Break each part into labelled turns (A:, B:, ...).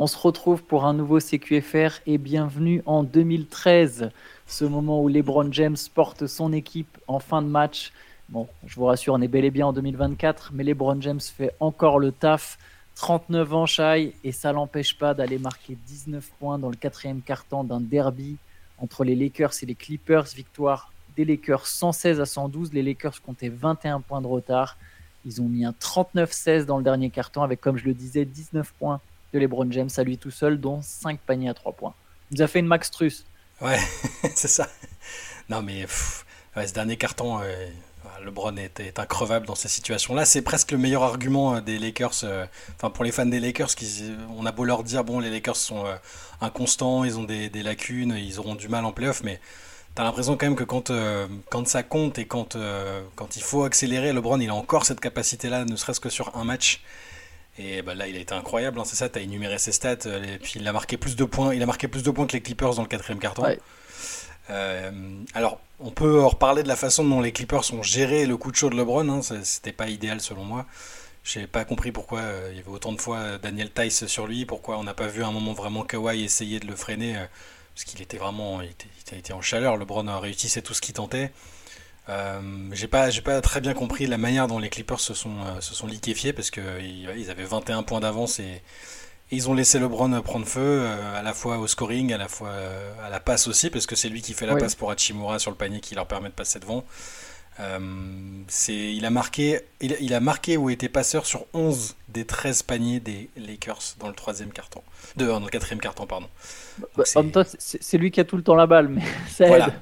A: On se retrouve pour un nouveau CQFR et bienvenue en 2013, ce moment où LeBron James porte son équipe en fin de match. Bon, je vous rassure, on est bel et bien en 2024, mais LeBron James fait encore le taf. 39 ans, Shai, et ça l'empêche pas d'aller marquer 19 points dans le quatrième quart-temps d'un derby entre les Lakers et les Clippers. Victoire des Lakers 116 à 112. Les Lakers comptaient 21 points de retard. Ils ont mis un 39-16 dans le dernier quart-temps avec, comme je le disais, 19 points de LeBron James à lui tout seul, dont 5 paniers à 3 points. Il nous a fait une Max Truss.
B: Ouais, c'est ça. Non, mais ce dernier carton, euh, LeBron est, est, increvable dans ces situations-là. C'est presque le meilleur argument euh, des Lakers. Euh, enfin, pour les fans des Lakers, qui, on a beau leur dire bon, les Lakers sont inconstants, ils ont des, des, lacunes, ils auront du mal en playoff, mais t'as l'impression quand même que quand, quand ça compte et quand, quand il faut accélérer, LeBron, il a encore cette capacité-là, ne serait-ce que sur un match. Et bah là, il a été incroyable, hein, c'est ça, tu as énuméré ses stats, euh, et puis il a marqué plus de points, il a marqué plus de points que les Clippers dans le quatrième carton. Euh, alors, on peut reparler de la façon dont les Clippers ont géré le coup de chaud de LeBron, hein, c'était pas idéal selon moi. J'ai pas compris pourquoi euh, il y avait autant de fois Daniel Tice sur lui, pourquoi on n'a pas vu un moment vraiment Kawhi essayer de le freiner, parce qu'il était vraiment, il était, était, en chaleur, LeBron réussissait tout ce qu'il tentait. Euh, j'ai pas, j'ai pas très bien compris la manière dont les Clippers se sont, euh, se sont liquéfiés parce que ils avaient 21 points d'avance et, ils ont laissé LeBron prendre feu euh, à la fois au scoring, à la fois à la passe aussi parce que c'est lui qui fait la passe pour Hachimura sur le panier qui leur permet de passer devant. c'est, il a marqué, il, a marqué ou été passeur sur 11 des 13 paniers des Lakers dans le troisième carton, de, dans le quatrième carton pardon.
A: Bah, c'est, lui qui a tout le temps la balle, mais ça aide.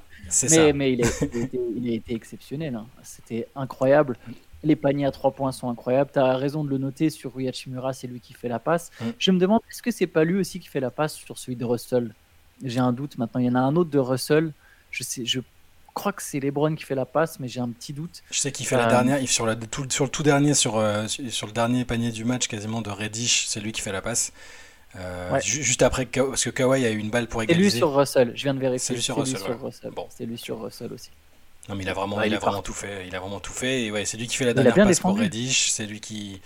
A: Mais, mais il, a, été, exceptionnel. Hein. C'était incroyable. Les paniers à trois points sont incroyables. Tu as raison de le noter sur Ruyachimura, c'est lui qui fait la passe. Mm. Je me demande, est-ce que c'est pas lui aussi qui fait la passe sur celui de Russell? J'ai un doute maintenant. Il y en a un autre de Russell. Je, sais, je crois que c'est LeBron qui fait la passe, mais j'ai un petit doute.
B: Je sais qu'il fait la euh, dernière, sur, la, tout, sur le tout dernier, sur, euh, sur le dernier panier du match, quasiment de Reddish, c'est lui qui fait la passe. Euh, juste après, parce que Kawhi a eu une balle pour égaliser.
A: C'est lui sur Russell, je viens de vérifier. C'est lui sur Russell. Bon. C'est lui sur Russell aussi.
B: Non, mais il a vraiment, il, a vraiment tout fait. Il a vraiment tout fait. Et ouais, c'est lui qui fait la dernière passe pour Reddish. C'est lui qui.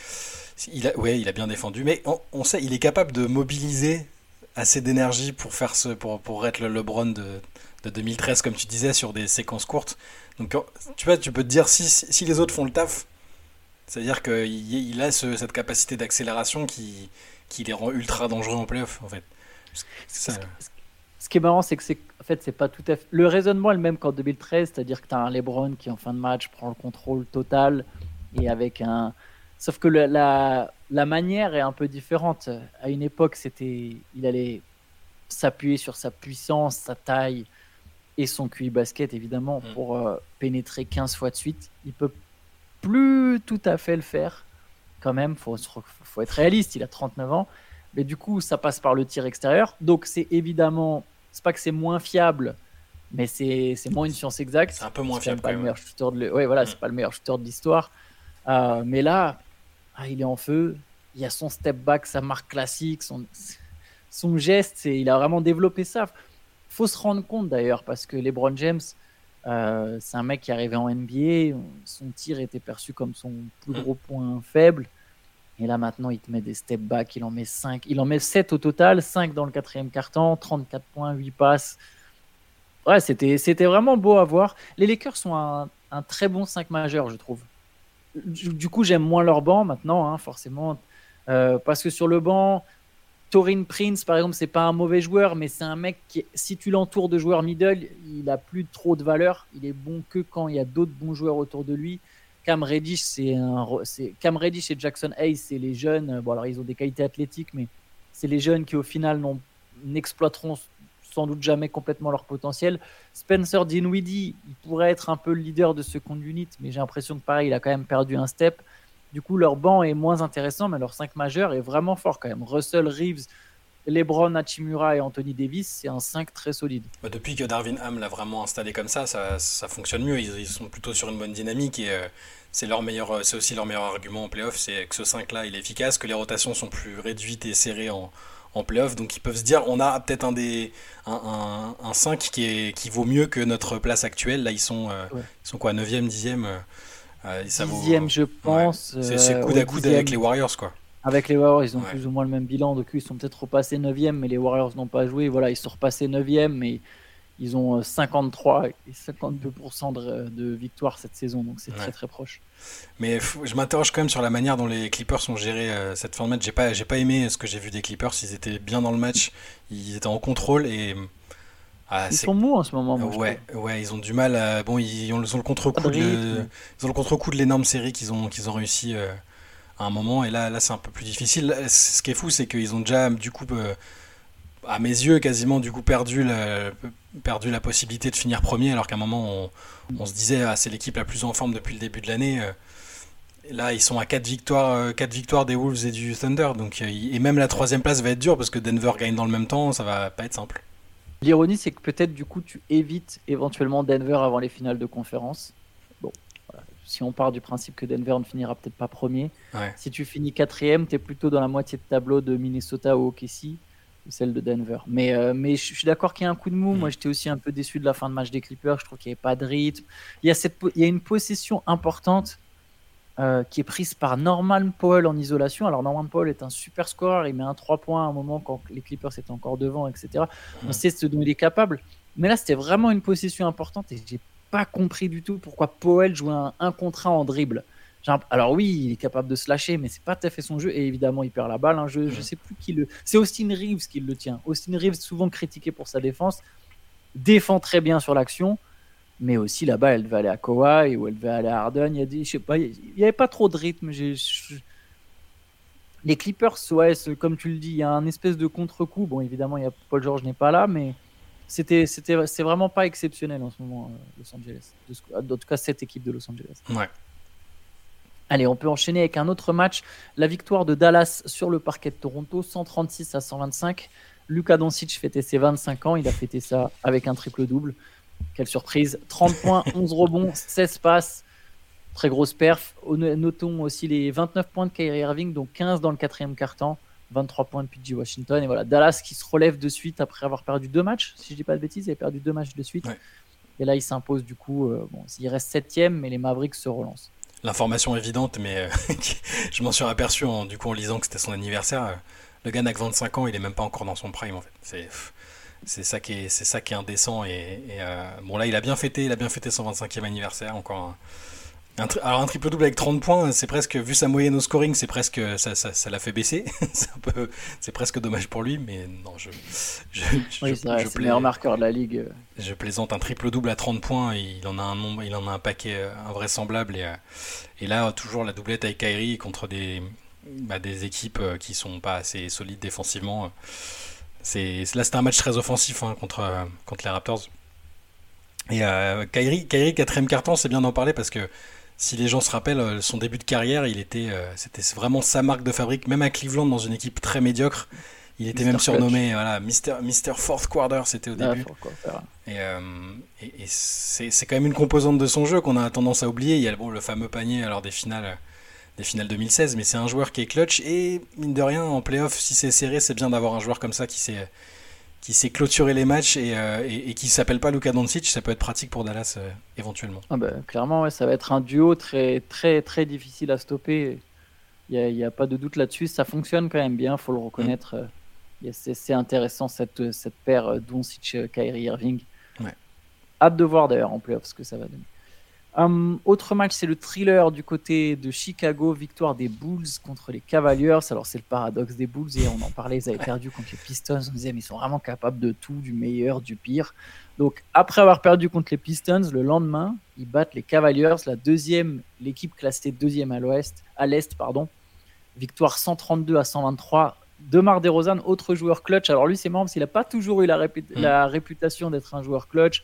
B: Il a, ouais, il a bien défendu. Mais on, sait, il est capable de mobiliser assez d'énergie pour faire ce, pour, pour être le LeBron de, de 2013, comme tu disais, sur des séquences courtes. Donc, tu vois, tu peux te dire si, si les autres font le taf, c'est-à-dire qu'il il a cette capacité d'accélération qui, qui les rend ultra dangereux en playoff, en fait.
A: Ce qui est marrant, c'est que c'est en fait, c'est pas tout à fait. Le raisonnement est le même qu'en 2013, c'est-à-dire que tu as un LeBron qui, en fin de match, prend le contrôle total et avec un. Sauf que la, la manière est un peu différente. À une époque, c'était, il allait s'appuyer sur sa puissance, sa taille et son QI basket, évidemment, mm. pour euh, pénétrer 15 fois de suite. Il peut plus tout à fait le faire quand même, faut, faut être réaliste, il a 39 ans. Mais du coup, ça passe par le tir extérieur. Donc, c'est évidemment, c'est pas que c'est moins fiable, mais c'est moins une science exacte.
B: C'est un peu moins fiable.
A: Pas le meilleur shooter de ouais, voilà, c'est mm. pas le meilleur shooter de l'histoire. Euh, mais là, ah, il est en feu. Il y a son step back, sa marque classique, son, son geste, il a vraiment développé ça. Faut se rendre compte d'ailleurs, parce que LeBron James, euh, c'est un mec qui arrivait en NBA, son tir était perçu comme son plus gros point faible. Et là maintenant, il te met des step back, il en met 5, il en met 7 au total, 5 dans le quatrième quart-temps, 34 points, 8 passes. Ouais, c'était, c'était vraiment beau à voir. Les Lakers sont un, un très bon 5 majeur, je trouve. Du, coup, j'aime moins leur banc maintenant, hein, forcément. Euh, parce que sur le banc, Torin Prince, par exemple, c'est pas un mauvais joueur, mais c'est un mec qui, si tu l'entoures de joueurs middle, il a plus trop de valeur. Il est bon que quand il y a d'autres bons joueurs autour de lui. Cam Reddish, c'est un, Cam Reddish et Jackson Hayes, c'est les jeunes. Bon, alors ils ont des qualités athlétiques, mais c'est les jeunes qui au final n'exploiteront sans doute jamais complètement leur potentiel. Spencer Dinwiddie, il pourrait être un peu le leader de ce compte unit, mais j'ai l'impression que pareil, il a quand même perdu un step. Du coup, leur banc est moins intéressant, mais leur 5 majeur est vraiment fort quand même. Russell Reeves, LeBron, Hachimura et Anthony Davis, c'est un 5 très solide.
B: Bah, depuis que Darwin Ham l'a vraiment installé comme ça, ça, ça fonctionne mieux. Ils, sont plutôt sur une bonne dynamique et euh, c'est leur meilleur, c'est aussi leur meilleur argument en playoff, c'est que ce 5-là, il est efficace, que les rotations sont plus réduites et serrées en, en playoff. Donc ils peuvent se dire, on a peut-être un, des, un, un, 5 qui, est, qui vaut mieux que notre place actuelle. Là, ils sont, euh, ils sont quoi, 9e, 10e
A: euh, Dixième, je pense.
B: C'est euh, coude à coude avec les Warriors, quoi.
A: Avec les Warriors, ils ont plus ou moins le même bilan. Donc, ils sont peut-être repassés 9e, mais les Warriors n'ont pas joué. Voilà, ils sont repassés 9e, mais ils ont 53 et 52% de, de victoire cette saison. Donc, c'est très très proche.
B: Mais je m'interroge quand même sur la manière dont les Clippers ont géré cette fin de match. J'ai pas, j'ai pas aimé ce que j'ai vu des Clippers. Ils étaient bien dans le match, ils étaient en contrôle et
A: ah, ils sont mous en ce moment.
B: ouais, ouais, ils ont du mal. À... Bon, ils ont, le contre-coup de, ils ont le contre-coup de l'énorme série qu'ils ont, qu'ils ont réussi euh, à un moment. Et là, là, c'est un peu plus difficile. Ce qui est fou, c'est qu'ils ont déjà, du coup, euh, à mes yeux, quasiment, du coup, perdu la, perdu la possibilité de finir premier. Alors qu'à un moment, on, se disait, ah, c'est l'équipe la plus en forme depuis le début de l'année. Euh. Là, ils sont à 4 victoires, 4 victoires des Wolves et du Thunder. Donc, et même la troisième place va être dure parce que Denver gagne dans le même temps. Ça va pas être simple.
A: L'ironie, c'est que peut-être du coup, tu évites éventuellement Denver avant les finales de conférence. Bon, si on part du principe que Denver ne finira peut-être pas premier, si tu finis quatrième, tu es plutôt dans la moitié de tableau de Minnesota ou OKC ou celle de Denver. Mais, euh, mais je suis d'accord qu'il y a un coup de mou. Mm. Moi, j'étais aussi un peu déçu de la fin de match des Clippers. Je trouve qu'il n'y avait pas de rythme. Il y a, cette, il y a une possession importante euh, qui est prise par Norman Powell en isolation. Alors Norman Powell est un super scoreur, il met un 3 points à un moment quand les Clippers étaient encore devant, etc. On sait ce dont il est capable. Mais là, c'était vraiment une possession importante et j'ai pas compris du tout pourquoi Powell jouait un, un contre en dribble. Alors oui, il est capable de se lâcher, mais c'est pas tout à fait son jeu. Et évidemment, il perd la balle. Hein. Je, je sais plus qui le. C'est Austin Reeves qui le tient. Austin Reeves, souvent critiqué pour sa défense, défend très bien sur l'action mais aussi là-bas, elle devait aller à Kawhi ou elle devait aller à Harden. Il y a des, je sais pas, il n'y avait pas trop de rythme. Les Clippers, ouais, comme tu le dis, il y a un espèce de contre-coup. Bon, évidemment, il y a Paul George n'est pas là, mais c'était, c'était, c'est vraiment pas exceptionnel en ce moment, euh, Los Angeles. En tout cas, cette équipe de Los Angeles.
B: Ouais.
A: Allez, on peut enchaîner avec un autre match. La victoire de Dallas sur le parquet de Toronto, 136 à 125. Luka Doncic fêtait ses 25 ans. Il a fêté ça avec un triple-double. Quelle surprise. 30 points, 11 rebonds, 16 passes. Très grosse perf. Notons aussi les 29 points de Kyrie Irving, donc 15 dans le quatrième quart-temps. 23 points de PG Washington. Et voilà, Dallas qui se relève de suite après avoir perdu deux matchs. Si je dis pas de bêtises, il a perdu deux matchs de suite. Et là, il s'impose du coup. Euh, bon, il reste septième, mais les Mavericks se relancent.
B: L'information évidente, mais euh, je m'en suis aperçu en, du coup en lisant que c'était son anniversaire. Euh, le gars n'a que 25 ans, il est même pas encore dans son prime en fait. C'est c'est ça qui est c'est ça qui est indécent et, euh, bon là il a bien fêté il a bien fêté son 25e anniversaire encore un, alors un triple double avec 30 points c'est presque vu sa moyenne au scoring c'est presque ça, ça, l'a fait baisser. C'est un peu c'est presque dommage pour lui mais non je
A: je, oui, c'est le meilleur marqueur de la ligue
B: je plaisante un triple double à 30 points il en a un nombre il en a un paquet euh, invraisemblable et, euh, et là toujours la doublette avec Kyrie contre des bah, des équipes qui sont pas assez solides défensivement c'est, là, c'était un match très offensif hein, contre, euh, contre les Raptors. Et euh, Kyrie, Kyrie, quatrième carton, c'est bien d'en parler parce que si les gens se rappellent, euh, son début de carrière, il était, euh, c'était vraiment sa marque de fabrique, même à Cleveland, dans une équipe très médiocre. Il était même surnommé voilà, Mister, Mister Fourth Quarter, c'était au début. et, et, c'est, c'est quand même une composante de son jeu qu'on a tendance à oublier. Il y a bon, le fameux panier alors des finales des finales 2016, mais c'est un joueur qui est clutch et mine de rien en playoff, si c'est serré, c'est bien d'avoir un joueur comme ça qui sait qui les matchs et, euh, et, qui s'appelle pas Luka Doncic, ça peut être pratique pour Dallas euh, éventuellement.
A: Ah bah, clairement, ouais, ça va être un duo très très très difficile à stopper. Il n'y a, a, pas de doute là-dessus. Ça fonctionne quand même bien, faut le reconnaître. Mm. C'est intéressant cette, cette paire Doncic-Kyrie Irving.
B: Ouais.
A: Hâte de voir d'ailleurs en playoff ce que ça va donner. Um, autre match, c'est le thriller du côté de Chicago, victoire des Bulls contre les Cavaliers. Alors c'est le paradoxe des Bulls et on en parlait, ils avaient perdu contre les Pistons. On disait mais ils sont vraiment capables de tout, du meilleur, du pire. Donc après avoir perdu contre les Pistons, le lendemain, ils battent les Cavaliers, la deuxième, l'équipe classée deuxième à l'ouest, à l'est pardon. Victoire 132 à 123. Demar DeRozan, autre joueur clutch. Alors lui c'est marrant parce qu'il n'a pas toujours eu la, la réputation d'être un joueur clutch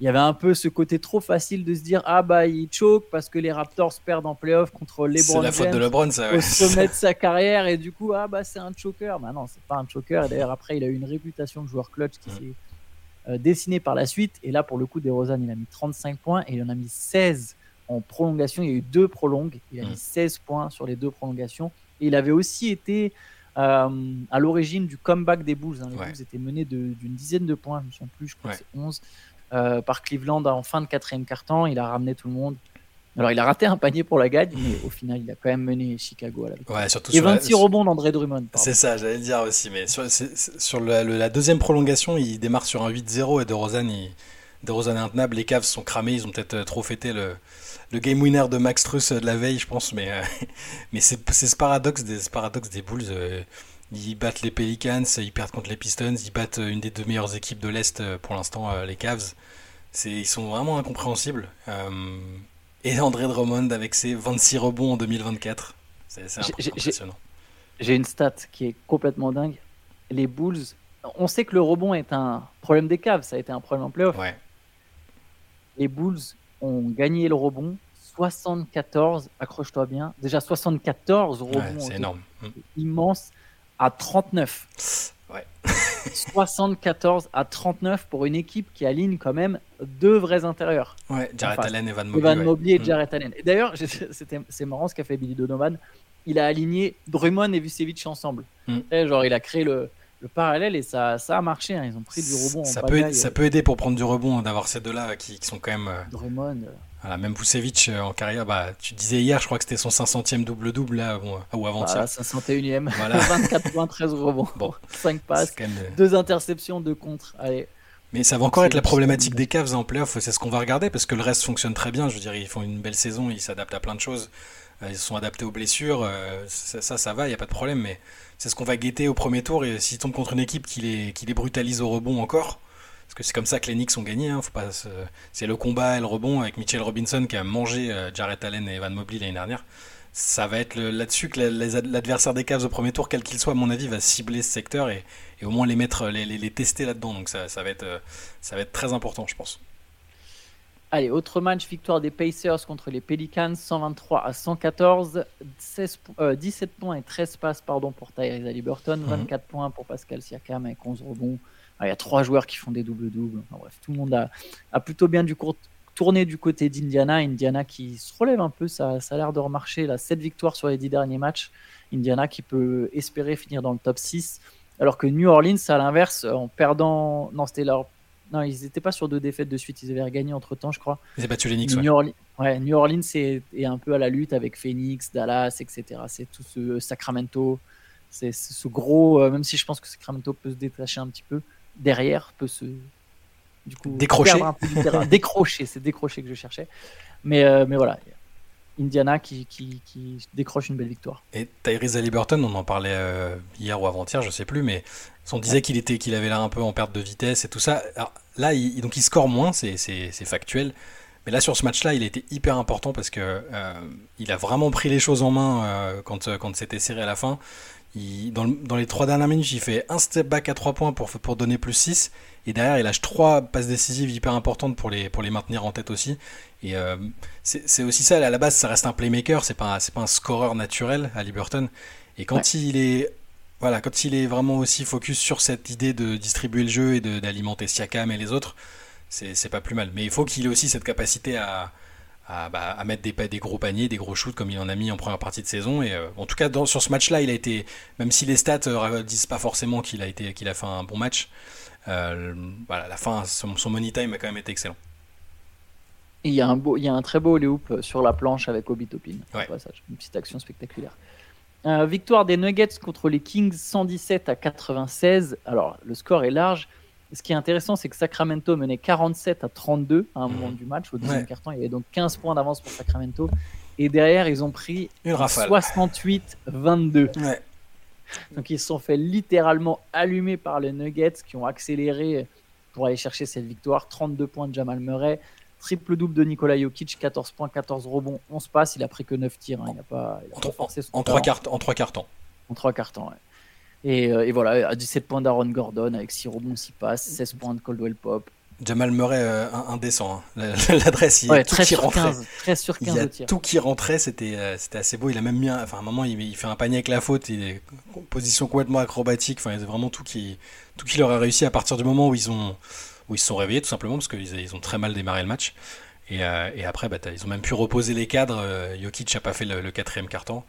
A: il y avait un peu ce côté trop facile de se dire ah bah il choke parce que les Raptors perdent en playoff contre LeBron.
B: C'est la faute de LeBron ça.
A: Au sommet de sa carrière et du coup ah bah c'est un choker. Bah non c'est pas un choker. Et d'ailleurs après il a eu une réputation de joueur clutch qui s'est euh, dessinée par la suite. Et là pour le coup DeRozan il a mis 35 points et il en a mis 16 en prolongation. Il y a eu deux prolongues. Il a mis 16 points sur les deux prolongations. Et il avait aussi été euh, à l'origine du comeback des Bulls. Hein. Les Bulls étaient menés d'une dizaine de points, je ne me plus, je crois que c'est 11. Euh, par Cleveland en fin de quatrième quart-temps. Il a ramené tout le monde. Alors, il a raté un panier pour la gagne, mais au final, il a quand même mené Chicago à la
B: victoire. Ouais, surtout
A: Et 26 rebonds d'André Drummond.
B: C'est ça, j'allais le dire aussi. Mais sur, sur la deuxième prolongation, il démarre sur un 8-0 et De Rosanne, il, de Rosanne est intenable. Les Cavs sont cramés, ils ont peut-être euh, trop fêté le, le game winner de Max Truss euh, de la veille, je pense. Mais, euh, mais c'est ce paradoxe des, paradoxe des Bulls. Ils battent les Pelicans, ils perdent contre les Pistons, ils battent une des deux meilleures équipes de l'Est pour l'instant, les Cavs. Ils sont vraiment incompréhensibles. et André Drummond avec ses 26 rebonds en 2024. C'est impressionnant.
A: J'ai une stat qui est complètement dingue. Les Bulls, on sait que le rebond est un problème des Cavs, ça a été un problème en playoff.
B: Ouais
A: les Bulls ont gagné le rebond 74, accroche-toi bien, déjà 74 rebonds.
B: c'est énorme.
A: Immense à 39.
B: Ouais.
A: 74 à 39 pour une équipe qui aligne quand même deux vrais intérieurs.
B: Ouais, Jarrett Allen et Van Mobley.
A: Van Mobley et mm. Allen. Et d'ailleurs, c'est marrant ce qu'a fait Billy Donovan. Il a aligné Drummond et Vucevic ensemble.
B: Mm.
A: genre, il a créé le, le parallèle et ça, ça a marché. Hein. Ils ont pris du rebond.
B: Ça, peut, ça peut aider pour prendre du rebond hein, d'avoir ces deux-là qui, sont quand même. Euh,
A: Drummond. Euh.
B: Voilà, même Vucevic euh, en carrière, bah, tu disais hier, je crois que c'était son 500e double-double là, ou avant-hier.
A: 501e. Voilà. 24 points, 13 rebonds. Bon. 5 passes, 2 interceptions, 2 contre. Allez.
B: Mais ça va encore être la problématique des Cavs en playoff, c'est ce qu'on va regarder parce que le reste fonctionne très bien. Je veux dire, ils font une belle saison, ils s'adaptent à plein de choses. Ils sont adaptés aux blessures, ça, ça, va, il n'y a pas de problème. Mais c'est ce qu'on va guetter au premier tour. Et s'ils tombent contre une équipe qui les, qui les brutalise au rebond encore, parce que c'est comme ça que les Knicks ont gagné. Hein, c'est le combat et le rebond avec Mitchell Robinson qui a mangé euh, Jarrett Allen et Evan Mobley l'année dernière. Ça va être là-dessus que l'adversaire des Cavs au premier tour, quel qu'il soit, à mon avis, va cibler ce secteur et, au moins les mettre, les, les, tester là-dedans. Donc ça, ça, va être, euh, ça va être très important, je pense.
A: Allez, autre match, victoire des Pacers contre les Pelicans, 123 à 114, 16, 17 points et 13 passes pardon, pour Tyrese Haliburton, 24 mhm. points pour Pascal Siakam avec 11 rebonds. Il y a trois joueurs qui font des doubles-doubles. bref, tout le monde a, a plutôt bien du tourné du côté d'Indiana. Indiana qui se relève un peu, ça, ça a l'air de remarcher. Là, 7 victoires sur les 10 derniers matchs. Indiana qui peut espérer finir dans le top 6. Alors que New Orleans, à l'inverse, en perdant. Non, c'était leur non, ils n'étaient pas sur deux défaites de suite. Ils avaient gagné entre temps, je crois.
B: Ils ont battu les Knicks.
A: New, Orleans, ouais, New Orleans est, un peu à la lutte avec Phoenix, Dallas, etc. C'est tout ce Sacramento. C'est ce gros. Euh, même si je pense que Sacramento peut se détacher un petit peu, derrière peut se.
B: Du coup, décrocher.
A: décrocher, c'est décrocher que je cherchais. Mais, euh, mais voilà. Indiana qui, qui, décroche une belle victoire.
B: Et Tyrese Haliburton, on en parlait euh, hier ou avant-hier, je sais plus, mais on disait qu'il était qu'il avait l'air un peu en perte de vitesse et tout ça. là, il, donc il score moins, c'est factuel. Mais là, sur ce match-là, il a été hyper important parce que euh, il a vraiment pris les choses en main euh, quand, quand c'était serré à la fin. Il, dans, dans, les trois dernières minutes, il fait un step back à 3 points pour, pour donner plus 6. Et derrière, il lâche trois passes décisives hyper importantes pour les, pour les maintenir en tête aussi. Et euh, c'est aussi ça, à la base, ça reste un playmaker, c'est pas, pas un scoreur naturel à Liberton. Et quand il est voilà, quand il est vraiment aussi focus sur cette idée de distribuer le jeu et d'alimenter Siakam et les autres, c'est pas plus mal. Mais il faut qu'il ait aussi cette capacité à, à, bah, à mettre des, des, gros paniers, des gros shoots comme il en a mis en première partie de saison. Et euh, en tout cas, dans, sur ce match-là, il a été, même si les stats euh, disent pas forcément qu'il a, été, qu'il a fait un bon match, euh, voilà, la fin, son, son, money time a quand même été excellent.
A: il y, a un beau, il y a un très beau hoop sur la planche avec Obi Topin. Une petite action spectaculaire. victoire des Nuggets contre les Kings 117 à 96. Alors, le score est large. Ce qui est intéressant, c'est que Sacramento menait 47 à 32 à un moment mmh. du match. Au deuxième carton, il y avait donc 15 points d'avance pour Sacramento. Et derrière, ils ont pris 68-22. Donc ils se sont fait littéralement allumer par les Nuggets qui ont accéléré pour aller chercher cette victoire. 32 points de Jamal Murray, triple double de Nikola Jokic, 14 points, 14 rebonds, 11 passes. Il a pris que 9 tirs. Hein. Il a pas,
B: en, forcé en, trois cartons. En trois cartons.
A: En trois cartons, et, euh, et, voilà, à 17 points d'Aaron Gordon avec 6 rebonds, 6 passes, 16 points de Coldwell Pop.
B: Jamal Murray euh, indécent. Hein. L'adresse, il y a tout qui rentrait.
A: 13 sur 15
B: il y a tout qui rentrait, c'était euh, c'était assez beau. Il a même mis, un, enfin, un moment, il, il, fait un panier avec la faute, il est position complètement acrobatique. Enfin, il y a vraiment tout qui, tout qui leur a réussi à partir du moment où ils ont, où ils se sont réveillés, tout simplement, parce qu'ils ils ont très mal démarré le match. Et, euh, et après, bah, ils ont même pu reposer les cadres. Jokic n'a pas fait le, quatrième carton.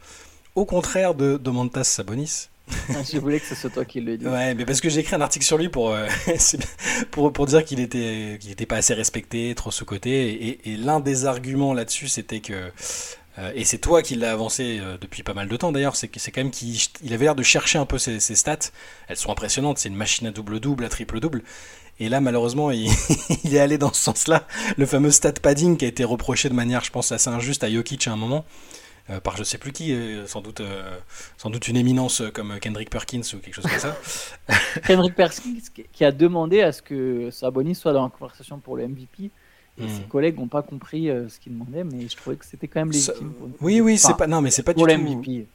B: Au contraire de Domantas Sabonis,
A: je voulais que ce soit toi qui le dise.
B: Ouais, mais parce que j'ai écrit un article sur lui pour, euh, pour, pour, dire qu'il était, qu'il pas assez respecté, trop sous-côté. Et, l'un des arguments là-dessus, c'était que. Euh, et c'est toi qui l'as avancé euh, depuis pas mal de temps d'ailleurs, c'est quand même qu'il il avait l'air de chercher un peu ses, stats. Elles sont impressionnantes, c'est une machine à double-double, à triple-double. Et là, malheureusement, il, il, est allé dans ce sens-là. Le fameux stat padding qui a été reproché de manière, je pense, assez injuste à Jokic à un moment. Euh, par je sais plus qui, euh, sans doute, euh, sans doute une éminence comme Kendrick Perkins ou quelque chose comme ça.
A: Kendrick Perkins qui a demandé à ce que Sabonis soit dans la conversation pour le MVP. Et ses hmm. collègues n'ont pas compris ce qu'il demandait, mais je trouvais que c'était quand même légitime.
B: Oui, oui, c'est pas, non, mais c'est pas
A: pour du MVP.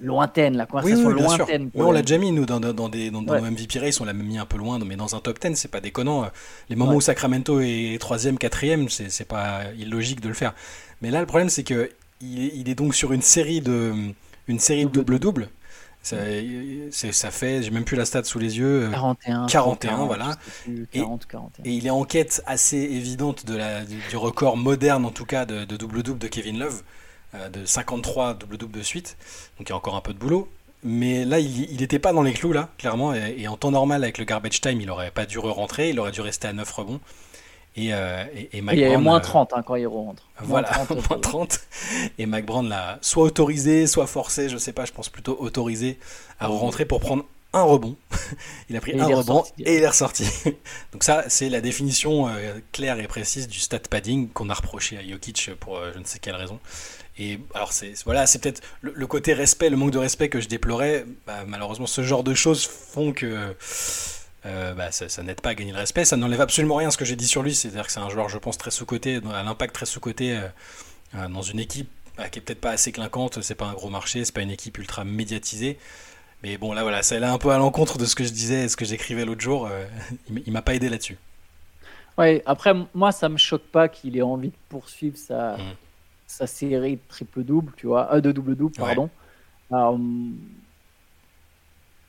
A: Lointaine, la conversation oui, lointaine.
B: Oui, on l'a déjà mis, nous, dans, dans, des, dans, nos MVP race, on l'a mis un peu loin, mais dans un top 10, c'est pas déconnant. Les moments où Sacramento est 3ème, 4ème, c'est pas illogique de le faire. Mais là, le problème, c'est que il est, donc sur une série de une série de double-double. Ça, ça, fait, j'ai même plus la stat sous les yeux.
A: 41.
B: 41, voilà. et, il est en quête assez évidente de la, du, record moderne, en tout cas, de double-double de, Kevin Love, euh, de 53 double-double de suite. Donc il y a encore un peu de boulot. Mais là, il n'était pas dans les clous, là, clairement. Et, et, en temps normal, avec le garbage time, il aurait pas dû rentrer. Il aurait dû rester à 9 rebonds. Et, euh, et,
A: il y avait moins 30 euh, hein, quand il rentre.
B: Voilà, moins 30. Et Mike Brown l'a soit autorisé, soit forcé, je sais pas, je pense plutôt autorisé à rentrer pour prendre un rebond. il a pris un rebond et il est ressorti. Donc ça, c'est la définition euh, claire et précise du stat padding qu'on a reproché à Jokic pour je ne sais quelle raison. Et alors c'est voilà, c'est peut-être le, côté respect, le manque de respect que je déplorais. Bah, malheureusement, ce genre de choses font que euh, bah, ça, n'aide pas à gagner le respect. Ça n'enlève absolument rien à ce que j'ai dit sur lui. C'est-à-dire que c'est un joueur, je pense, très sous-côté, à l'impact très sous-côté euh, euh, dans une équipe bah, qui est peut-être pas assez clinquante. C'est pas un gros marché, c'est pas une équipe ultra médiatisée. Mais bon, là, voilà, ça allait un peu à l'encontre de ce que je disais et ce que j'écrivais l'autre jour. il m'a pas aidé là-dessus.
A: Ouais, après, moi, ça me choque pas qu'il ait envie de poursuivre sa, mmh. sa série de triple-double, tu vois, de double-double, pardon.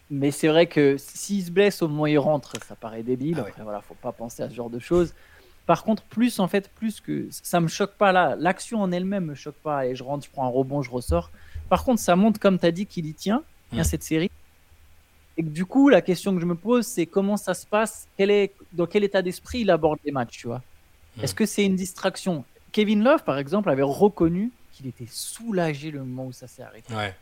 A: Mais c'est vrai que s'il se blesse au moment où il rentre, ça paraît débile. Ah Après, voilà, faut pas penser à ce genre de choses. Par contre, plus en fait, plus que ça me choque pas là. L'action en elle-même me choque pas. Et je rentre, je prends un rebond, je ressors. Par contre, ça montre, comme tu as dit, qu'il y tient, bien cette série. Et que du coup, la question que je me pose, c'est comment ça se passe? Quel est, Dans quel état d'esprit il aborde les matchs, tu vois? Est-ce que c'est une distraction? Kevin Love, par exemple, avait reconnu qu'il était soulagé le moment où ça s'est arrêté.
B: Ouais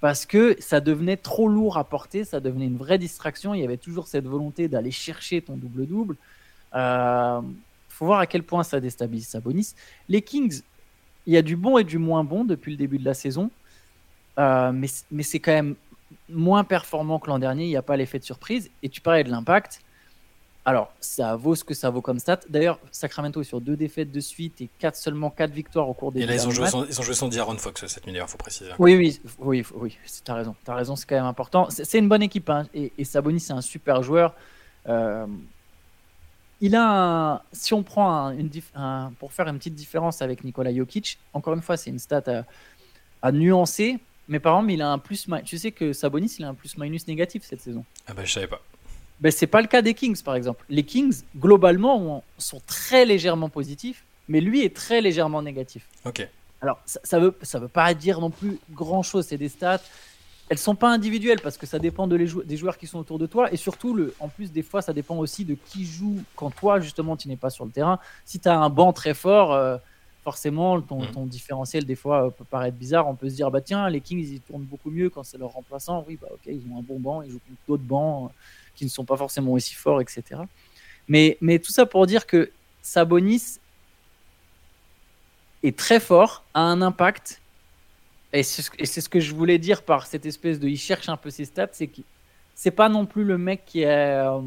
A: parce que ça devenait trop lourd à porter, ça devenait une vraie distraction. Il y avait toujours cette volonté d'aller chercher ton double-double. Euh, faut voir à quel point ça déstabilise Sabonis. Les Kings, il y a du bon et du moins bon depuis le début de la saison, euh, mais, mais c'est quand même moins performant que l'an dernier. Il n'y a pas l'effet de surprise. Et tu parlais de l'impact. Alors, ça vaut ce que ça vaut comme stat. D'ailleurs, Sacramento est sur deux défaites de suite et quatre, seulement quatre victoires au cours des
B: Et là, ils ont, joué sans, ils ont joué sans D'Aaron Fox cette nuit, il faut préciser.
A: Oui, oui, oui, oui, as raison. As raison, c'est quand même important. C'est une bonne équipe. Hein, et, et, Sabonis, c'est un super joueur. Euh, il a un, si on prend une, pour faire une petite différence avec Nikola Jokic, encore une fois, c'est une stat à, nuancer. Mais par exemple, il a un plus. Tu sais que Sabonis, il a un plus-minus négatif cette saison.
B: Ah bah, je savais pas.
A: Ben, ce n'est pas le cas des Kings, par exemple. Les Kings, globalement, sont très légèrement positifs, mais lui est très légèrement négatif.
B: Ok.
A: Alors, ça ne veut, ça veut pas dire non plus grand-chose. C'est des stats. Elles sont pas individuelles parce que ça dépend de les des joueurs qui sont autour de toi. Et surtout, le, en plus, des fois, ça dépend aussi de qui joue quand toi, justement, tu n'es pas sur le terrain. Si tu as un banc très fort, euh, forcément, ton, mm. ton, différentiel, des fois, euh, peut paraître bizarre. On peut se dire, bah tiens, les Kings, ils tournent beaucoup mieux quand c'est leur remplaçant. Oui, bah ok, ils ont un bon banc, ils jouent contre d'autres bancs qui ne sont pas forcément aussi forts, etc. Mais, mais tout ça pour dire que Sabonis est très fort, a un impact. Et c'est ce que je voulais dire par cette espèce de. Il cherche un peu ses stats, c'est que c'est pas non plus le mec qui est. Euh,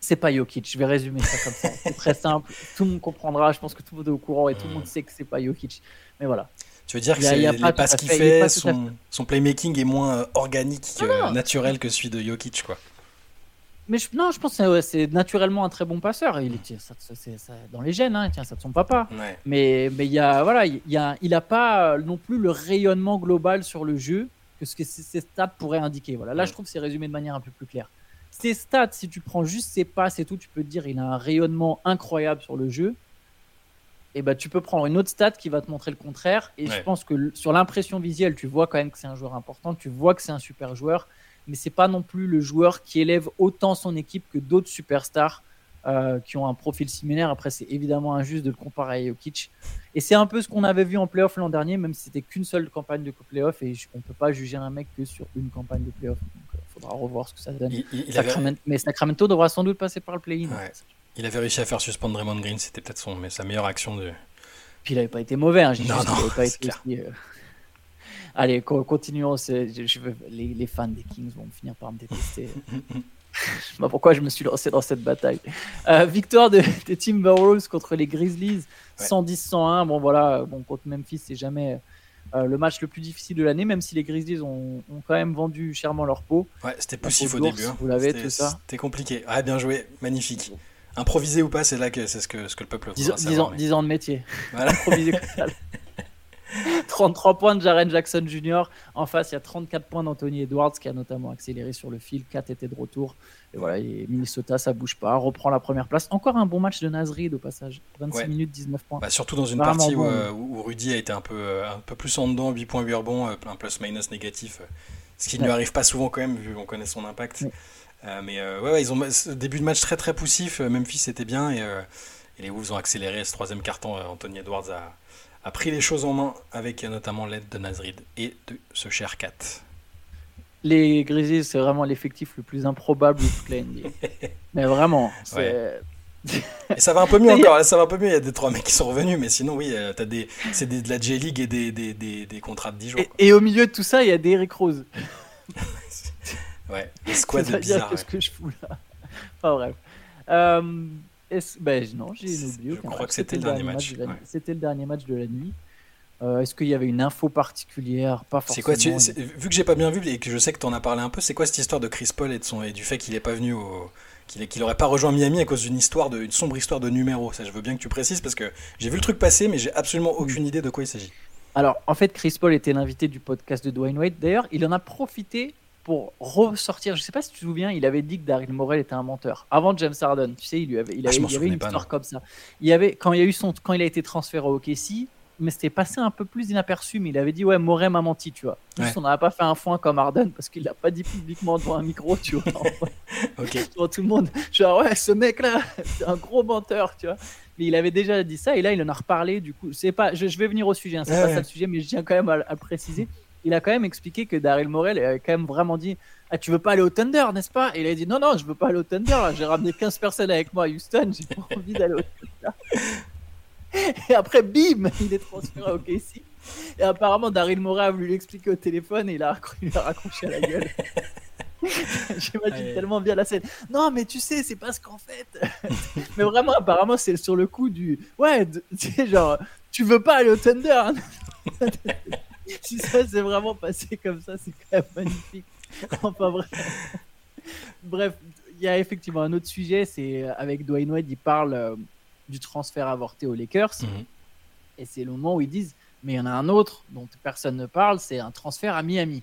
A: c'est pas Jokic, je vais résumer ça comme ça. C'est très simple, tout le monde comprendra, je pense que tout le monde est au courant et tout le monde sait que c'est pas Jokic. Mais voilà.
B: Tu veux dire que c'est les passes qu'il fait, son, playmaking est moins euh, organique, naturel que celui de Jokic, quoi.
A: Mais non, je pense que c'est naturellement un très bon passeur. Il est, ça, dans les gènes, hein, tiens, ça de son papa. Mais mais il y a voilà, il y a, il a pas non plus le rayonnement global sur le jeu que ce que ses stats pourraient indiquer. Voilà, là je trouve que c'est résumé de manière un peu plus claire. Ses stats, si tu prends juste ses passes et tout, tu peux te dire il a un rayonnement incroyable sur le jeu. Et bah, tu peux prendre une autre stat qui va te montrer le contraire. Et je pense que sur l'impression visuelle, tu vois quand même que c'est un joueur important, tu vois que c'est un super joueur, mais c'est pas non plus le joueur qui élève autant son équipe que d'autres superstars euh, qui ont un profil similaire. Après, c'est évidemment injuste de le comparer à Jokic. Et c'est un peu ce qu'on avait vu en playoff l'an dernier, même si c'était qu'une seule campagne de playoff. Et on peut pas juger un mec que sur une campagne de playoff. Donc, il euh, faudra revoir ce que ça donne. Mais Sacramento devra sans doute passer par le play-in.
B: Il avait réussi à faire suspendre Draymond Green. C'était peut-être son, mais sa meilleure action de.
A: Puis il n'avait pas été mauvais. Hein, non, non, pas été euh, Allez, continuons. Je veux... les, les, fans des Kings vont finir par me détester. je sais pas pourquoi je me suis lancé dans cette bataille. Euh, victoire de, des Timberwolves contre les Grizzlies, 110-101. Bon voilà, bon contre Memphis, c'est jamais euh, le match le plus difficile de l'année, même si les Grizzlies ont, ont, quand même vendu chèrement leur peau.
B: Ouais, c'était poussif au début. Hein.
A: Vous l'avez tout ça.
B: C'était compliqué. Ah, bien joué, magnifique. Improviser ou pas, c'est là que c'est ce que, ce que le peuple.
A: 10, 10 ans, 10 ans de métier. Voilà. Improviser 33 points de Jaren Jackson Jr. En face, il y a 34 points d'Anthony Edwards qui a notamment accéléré sur le fil. 4 étaient de retour. Et voilà, Minnesota, ça bouge pas. Reprend la première place. Encore un bon match de Nasrid au passage. 26 minutes, 19 points.
B: Bah, surtout dans une partie euh, où, Rudy a été un peu, euh, un peu plus en dedans, 8 points 8 rebonds, euh, un plus-minus négatif. Ce qui ne lui arrive pas souvent quand même, vu qu'on connaît son impact. Mais ouais, ils ont début de match très très poussif. Memphis était bien et, et les Wolves ont accéléré ce troisième carton. Anthony Edwards a a pris les choses en main avec notamment l'aide de Nazrid et de ce cher Cat.
A: Les Grizzlies, c'est vraiment l'effectif le plus improbable de toute la NBA. mais vraiment,
B: et ça va un peu mieux encore, ça va un peu mieux. Il y a des trois mecs qui sont revenus, mais sinon, oui, euh, t'as des, c'est de la J-League et des, des, des, des, contrats de 10 jours.
A: Et, au milieu de tout ça, il y a des Eric Rose.
B: ouais, des squads bizarres.
A: Qu'est-ce que je fous là Enfin bref. Euh, ben, non, j'ai oublié.
B: Je crois que c'était le dernier match.
A: C'était le dernier match de la nuit. Euh, est-ce qu'il y avait une info particulière? Pas forcément. Quoi,
B: vu que j'ai pas bien vu et que je sais que tu en as parlé un peu, c'est quoi cette histoire de Chris Paul et, de son, et du fait qu'il est pas venu au qu'il n'aurait pas rejoint Miami à cause d'une histoire de, une sombre histoire de numéro? Ça, je veux bien que tu précises parce que j'ai vu le truc passer, mais j'ai absolument aucune idée de quoi il s'agit.
A: Alors, en fait, Chris Paul était l'invité du podcast de Dwayne Wade. D'ailleurs, il en a profité pour ressortir. Je sais pas si tu te souviens, il avait dit que Daryl Morel était un menteur avant James Harden. Tu sais, il lui avait, il, ah, avait, avait une histoire comme ça. Il y avait quand il y a eu son, quand il a été transféré au OKC, mais c'était passé un peu plus inaperçu. Mais il avait dit ouais, Morel m'a menti, tu vois. on n'avait pas fait un foin comme Harden parce qu'il l'a pas dit publiquement devant un micro, tu vois. ok. Devant tout le monde, genre ouais, ce mec-là, c'est un gros menteur, tu vois. Mais il avait déjà dit ça et là il en a reparlé. Du coup, c'est pas, je, vais venir au sujet, hein, c'est pas ça le sujet, mais je tiens quand même à, à le préciser il a quand même expliqué que Daryl Morel a quand même vraiment dit Ah, tu veux pas aller au Thunder, n'est-ce pas? Et il a dit Non, non, je veux pas aller au Thunder. J'ai ramené 15 personnes avec moi à Houston, j'ai pas envie d'aller au Thunder. Et après, bim, il est transféré au KC. Et apparemment, Daryl Morel a voulu l'expliquer au téléphone et il a, il a raccroché à la gueule. J'imagine tellement bien la scène. Non, mais tu sais, c'est parce qu'en fait. mais vraiment, apparemment, c'est sur le coup du. Ouais, tu sais, genre, tu veux pas aller au Thunder. Hein. si ça s'est vraiment passé comme ça, c'est quand même magnifique. Enfin bref. Bref, il y a effectivement un autre sujet, c'est euh, avec Dwayne Wade, il parle euh, du transfert avorté aux Lakers. Mhm. Et c'est le moment où ils disent, mais il y en a un autre dont personne ne parle, c'est un transfert à Miami.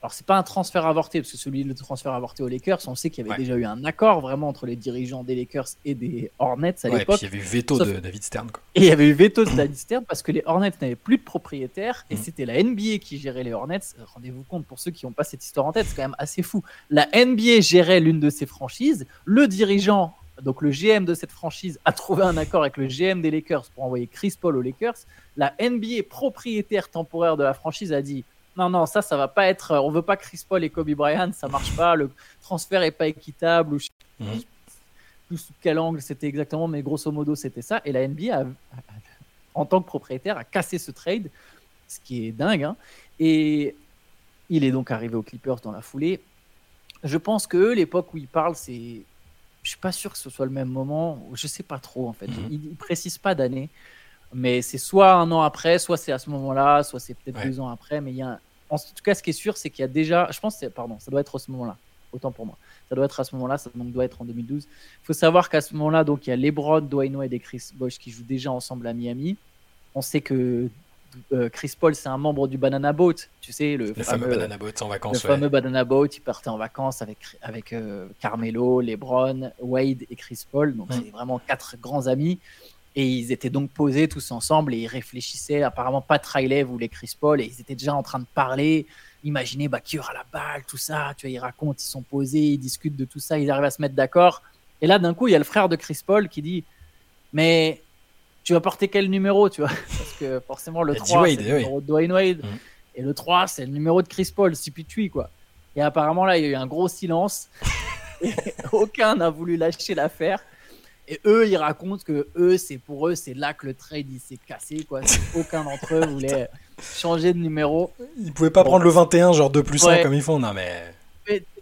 A: Alors, c'est pas un transfert avorté, parce que celui le transfert avorté aux Lakers, on sait qu'il y avait déjà eu un accord vraiment entre les dirigeants des Lakers et des Hornets à l'époque.
B: Et puis il y avait eu veto de David Stern. Quoi.
A: Et il y avait eu veto de David Stern parce que les Hornets n'avaient plus de propriétaires et mm. c'était la NBA qui gérait les Hornets. Rendez-vous compte, pour ceux qui n'ont pas cette histoire en tête, c'est quand même assez fou. La NBA gérait l'une de ces franchises. Le dirigeant, donc le GM de cette franchise, a trouvé un accord avec le GM des Lakers pour envoyer Chris Paul aux Lakers. La NBA, propriétaire temporaire de la franchise, a dit non, non, ça, ça va pas être. On veut pas Chris Paul et Kobe Bryant, ça marche pas. Le transfert est pas équitable. Ou mhm. sous quel angle c'était exactement, mais grosso modo, c'était ça. Et la NBA, en tant que propriétaire, a cassé ce trade, ce qui est dingue. Hein. Et il est donc arrivé aux Clippers dans la foulée. Je pense que l'époque où il parle, c'est. Je suis pas sûr que ce soit le même moment. Je sais pas trop en fait. Mhm. Il, il précise pas d'année mais c'est soit un an après, soit c'est à ce moment-là, soit c'est peut-être deux ans après. Mais il y a en tout cas, ce qui est sûr, c'est qu'il y a déjà, je pense, pardon, ça doit être à ce moment-là, autant pour moi. Ça doit être à ce moment-là, ça donc doit être en 2012. Il faut savoir qu'à ce moment-là, donc il y a LeBron, Dwayne Wade et Chris Bosh qui jouent déjà ensemble à Miami. On sait que euh, Chris Paul, c'est un membre du Banana Boat, tu sais, le,
B: fameux, Banana Boat en vacances.
A: Le fameux Banana Boat, il partait en vacances avec, avec euh, Carmelo, LeBron, Wade et Chris Paul. Donc, c'est vraiment quatre grands amis. Et ils étaient donc posés tous ensemble et ils réfléchissaient. Apparemment, pas Riley voulait Chris Paul et ils étaient déjà en train de parler. Imaginez bah, qui aura la balle, tout ça. Tu vois, ils racontent, ils sont posés, ils discutent de tout ça, ils arrivent à se mettre d'accord. Et là, d'un coup, il y a le frère de Chris Paul qui dit Mais tu vas porter quel numéro tu vois? Parce que forcément, le 3, c'est le numéro de Dwayne Wade. Mm. Et le 3, c'est le numéro de Chris Paul, si puis tu quoi. Et apparemment, là, il y a eu un gros silence. et aucun n'a voulu lâcher l'affaire. Et eux, ils racontent que eux, c'est pour eux, c'est là que le trade il s'est cassé. Quoi. Aucun d'entre eux voulait changer de numéro.
B: Ils pouvaient pas prendre le 21, genre 2 plus 1 comme ils font. Non, mais.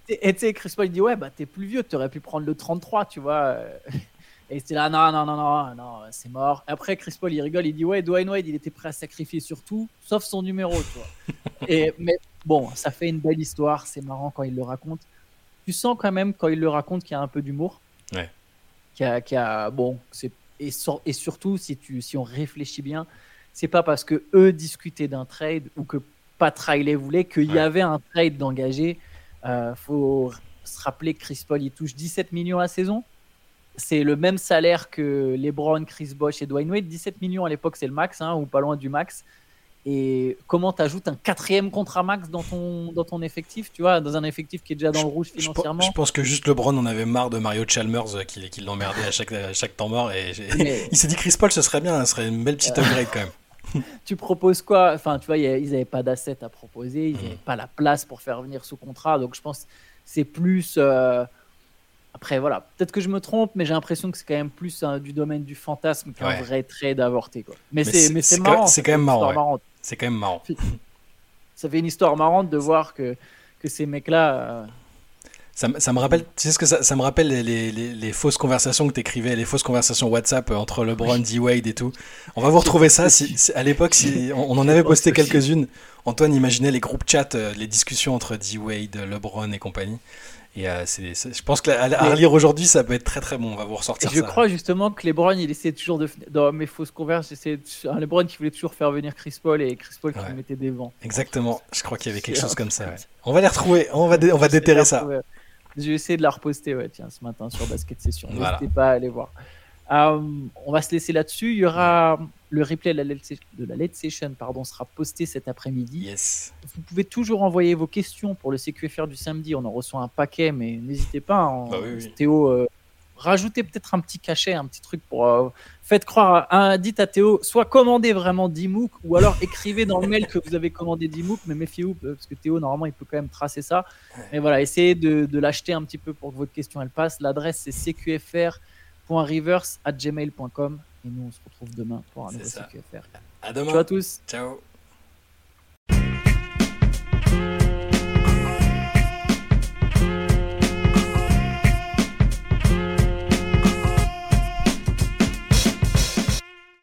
A: Et tu sais, Chris Paul il dit Ouais, bah t'es plus vieux, tu aurais pu prendre le 33, tu vois. Et c'était là, non, non, non, non, non, c'est mort. Après, Chris Paul, il rigole, il dit Ouais, Dwayne Wade, il était prêt à sacrifier sur tout, sauf son numéro, tu vois. Et, mais bon, ça fait une belle histoire, c'est marrant quand il le raconte. Tu sens quand même, quand il le raconte, qu'il y a un peu d'humour.
B: Ouais.
A: Qui a, qui a, bon, c'est, et, et, surtout, si, tu, si on réfléchit bien, c'est pas parce que eux discutaient d'un trade ou que Pat Riley voulait qu'il y avait un trade d'engagé. Euh, faut se rappeler que Chris Paul, il touche 17 millions la saison c'est le même salaire que LeBron, Chris Bosh et Dwayne Wade. 17 millions à l'époque, c'est le max, hein, ou pas loin du max. Et comment tu ajoutes un quatrième contrat max dans ton, dans ton effectif, tu vois, dans un effectif qui est déjà dans le rouge financièrement
B: Je, pense que juste LeBron en avait marre de Mario Chalmers euh, qui, qui l'emmerdait à chaque, chaque temps mort. Et, il s'est dit Chris Paul, ce serait bien, ce serait une belle petite upgrade quand même.
A: tu proposes quoi? Enfin, tu vois, ils n'avaient pas d'assets à proposer, ils n'avaient mm. pas la place pour faire venir ce contrat. Donc je pense c'est plus. Euh, après, voilà, peut-être que je me trompe, mais j'ai l'impression que c'est quand même plus hein, du domaine du fantasme qu'un vrai trade avorté. Quoi. Mais, c'est marrant.
B: C'est quand même marrant. C'est quand même marrant.
A: Ça fait une histoire marrante de voir que, que ces mecs-là. Euh,
B: ça, ça, me rappelle, tu sais ce que ça, ça me rappelle les, les, les, fausses conversations que tu écrivais, les fausses conversations WhatsApp euh, entre LeBron, D-Wade et tout. On va vous retrouver ça. Si, à l'époque, si, on, en avait posté quelques-unes. Antoine imaginait les groupes chat, euh, les discussions entre D-Wade, LeBron et compagnie. Et euh, c'est, je pense qu'à à relire aujourd'hui, ça peut être très très bon. On va vous ressortir
A: je crois justement que LeBron, il essayait toujours de. Dans mes fausses converses, j'essayais de... un LeBron qui voulait toujours faire venir Chris Paul et Chris Paul qui mettait des vents.
B: Exactement. Je crois qu'il y avait quelque chose comme ça. On va les retrouver. On va, on va déterrer ça.
A: Je vais essayer de la reposter ouais, tiens, ce matin sur Basket Session. N'hésitez pas à aller voir. Euh, on va se laisser là-dessus. Il y aura le replay de la late session pardon, sera posté cet après-midi. Vous pouvez toujours envoyer vos questions pour le CQFR du samedi. On en reçoit un paquet, mais n'hésitez pas. Hein. Bah Théo, euh, rajoutez peut-être un petit cachet, un petit truc pour. Euh, faites croire. À, dites à Théo, soit commandez vraiment 10 MOOC, ou alors écrivez dans le mail que vous avez commandé 10 MOOC, mais méfiez-vous, parce que Théo, normalement, il peut quand même tracer ça. Mais voilà, essayez de, de l'acheter un petit peu pour que votre question elle passe. L'adresse, c'est CQFR et nous on se retrouve demain pour un nouveau CQFR.
B: À demain.
A: Ciao à tous.
B: Ciao.